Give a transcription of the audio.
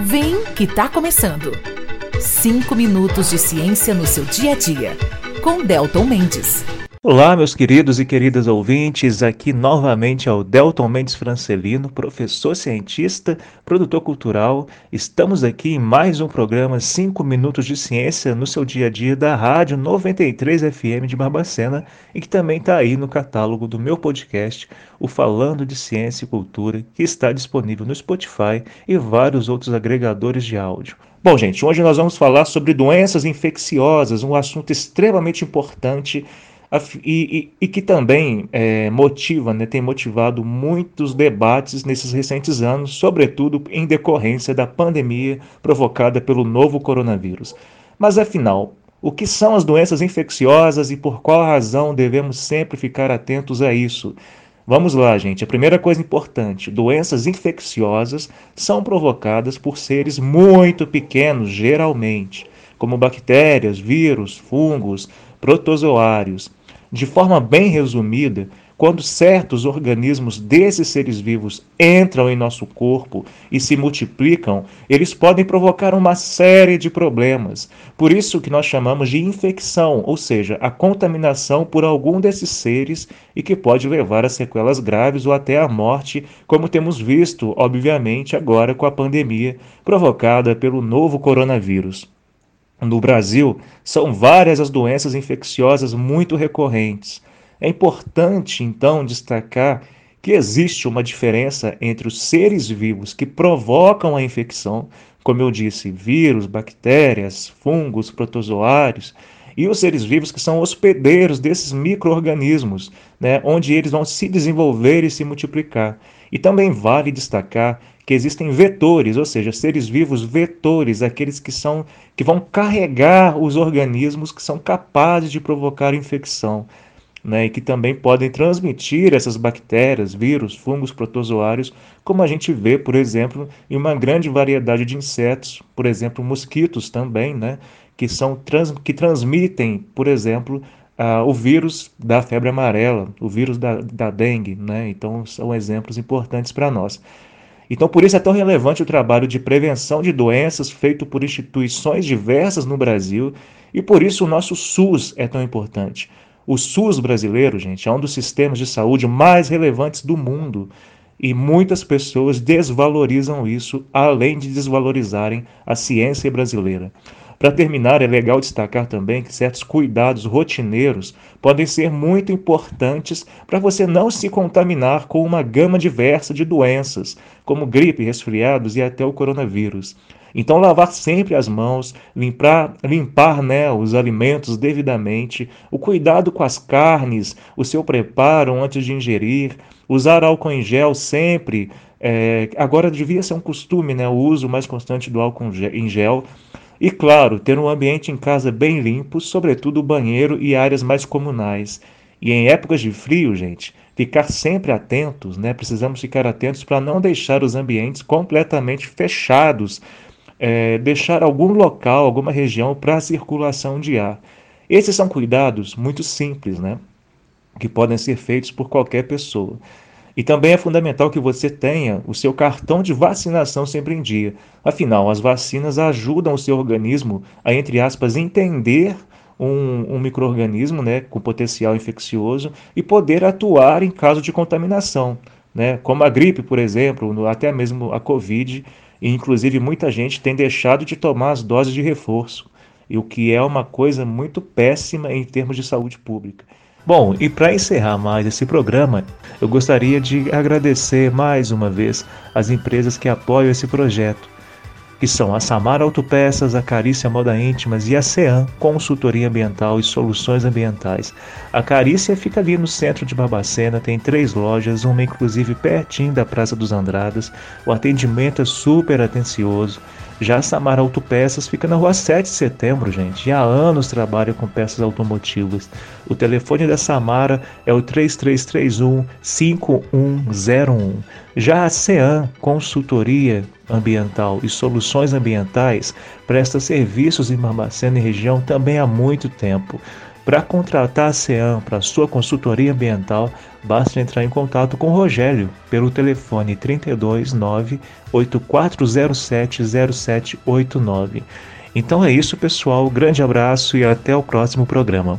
Vem que tá começando. Cinco minutos de ciência no seu dia a dia. Com Delton Mendes. Olá, meus queridos e queridas ouvintes. Aqui novamente é o Delton Mendes Francelino, professor cientista, produtor cultural. Estamos aqui em mais um programa 5 Minutos de Ciência no seu dia a dia da Rádio 93 FM de Barbacena e que também está aí no catálogo do meu podcast, o Falando de Ciência e Cultura, que está disponível no Spotify e vários outros agregadores de áudio. Bom, gente, hoje nós vamos falar sobre doenças infecciosas, um assunto extremamente importante e, e, que também é, motiva, né, tem motivado muitos debates nesses recentes anos, sobretudo em decorrência da pandemia provocada pelo novo coronavírus. Mas afinal, o que são as doenças infecciosas e por qual razão devemos sempre ficar atentos a isso? Vamos lá, gente. A primeira coisa importante: doenças infecciosas são provocadas por seres muito pequenos, geralmente, como bactérias, vírus, fungos, protozoários. De forma bem resumida, quando certos organismos desses seres vivos entram em nosso corpo e se multiplicam, eles podem provocar uma série de problemas. Por isso que nós chamamos de infecção, ou seja, a contaminação por algum desses seres e que pode levar a sequelas graves ou até a morte, como temos visto, obviamente, agora com a pandemia provocada pelo novo coronavírus. No Brasil, são várias as doenças infecciosas muito recorrentes. É importante, então, destacar que existe uma diferença entre os seres vivos que provocam a infecção, como eu disse, vírus, bactérias, fungos, protozoários, e os seres vivos que são hospedeiros desses micro-organismos, né, onde eles vão se desenvolver e se multiplicar. E também vale destacar que existem vetores, ou seja, seres vivos vetores, aqueles que são que vão carregar os organismos que são capazes de provocar infecção, né, e que também podem transmitir essas bactérias, vírus, fungos, protozoários, como a gente vê, por exemplo, em uma grande variedade de insetos, por exemplo, mosquitos também, né, que são trans, que transmitem, por exemplo, uh, o vírus da febre amarela, o vírus da, da dengue, né? Então são exemplos importantes para nós. Então, por isso é tão relevante o trabalho de prevenção de doenças feito por instituições diversas no Brasil e por isso o nosso SUS é tão importante. O SUS brasileiro, gente, é um dos sistemas de saúde mais relevantes do mundo e muitas pessoas desvalorizam isso, além de desvalorizarem a ciência brasileira. Para terminar, é legal destacar também que certos cuidados rotineiros podem ser muito importantes para você não se contaminar com uma gama diversa de doenças, como gripe, resfriados e até o coronavírus. Então, lavar sempre as mãos, limpar, limpar né, os alimentos devidamente, o cuidado com as carnes, o seu preparo antes de ingerir, usar álcool em gel sempre. É, agora devia ser um costume né, o uso mais constante do álcool em gel e claro, ter um ambiente em casa bem limpo, sobretudo o banheiro e áreas mais comunais. E em épocas de frio, gente, ficar sempre atentos, né? Precisamos ficar atentos para não deixar os ambientes completamente fechados, é, deixar algum local, alguma região para a circulação de ar. Esses são cuidados muito simples, né? Que podem ser feitos por qualquer pessoa. E também é fundamental que você tenha o seu cartão de vacinação sempre em dia. Afinal, as vacinas ajudam o seu organismo a, entre aspas, entender um, um microorganismo né, com potencial infeccioso e poder atuar em caso de contaminação, né, como a gripe, por exemplo, até mesmo a Covid. E, inclusive, muita gente tem deixado de tomar as doses de reforço, e o que é uma coisa muito péssima em termos de saúde pública. Bom, e para encerrar mais esse programa, eu gostaria de agradecer mais uma vez as empresas que apoiam esse projeto, que são a Samara Autopeças, a Carícia Moda Íntimas e a CEAM, Consultoria Ambiental e Soluções Ambientais. A Carícia fica ali no centro de Barbacena, tem três lojas, uma inclusive pertinho da Praça dos Andradas. O atendimento é super atencioso. Já Samara Autopeças fica na rua 7 de setembro, gente, e há anos trabalha com peças automotivas. O telefone da Samara é o 3331 5101. Já a CEAM, Consultoria Ambiental e Soluções Ambientais, presta serviços em Barbacena e região também há muito tempo. Para contratar a CEAM para sua consultoria ambiental, basta entrar em contato com Rogério pelo telefone 329 8407 0789. Então é isso, pessoal. Grande abraço e até o próximo programa.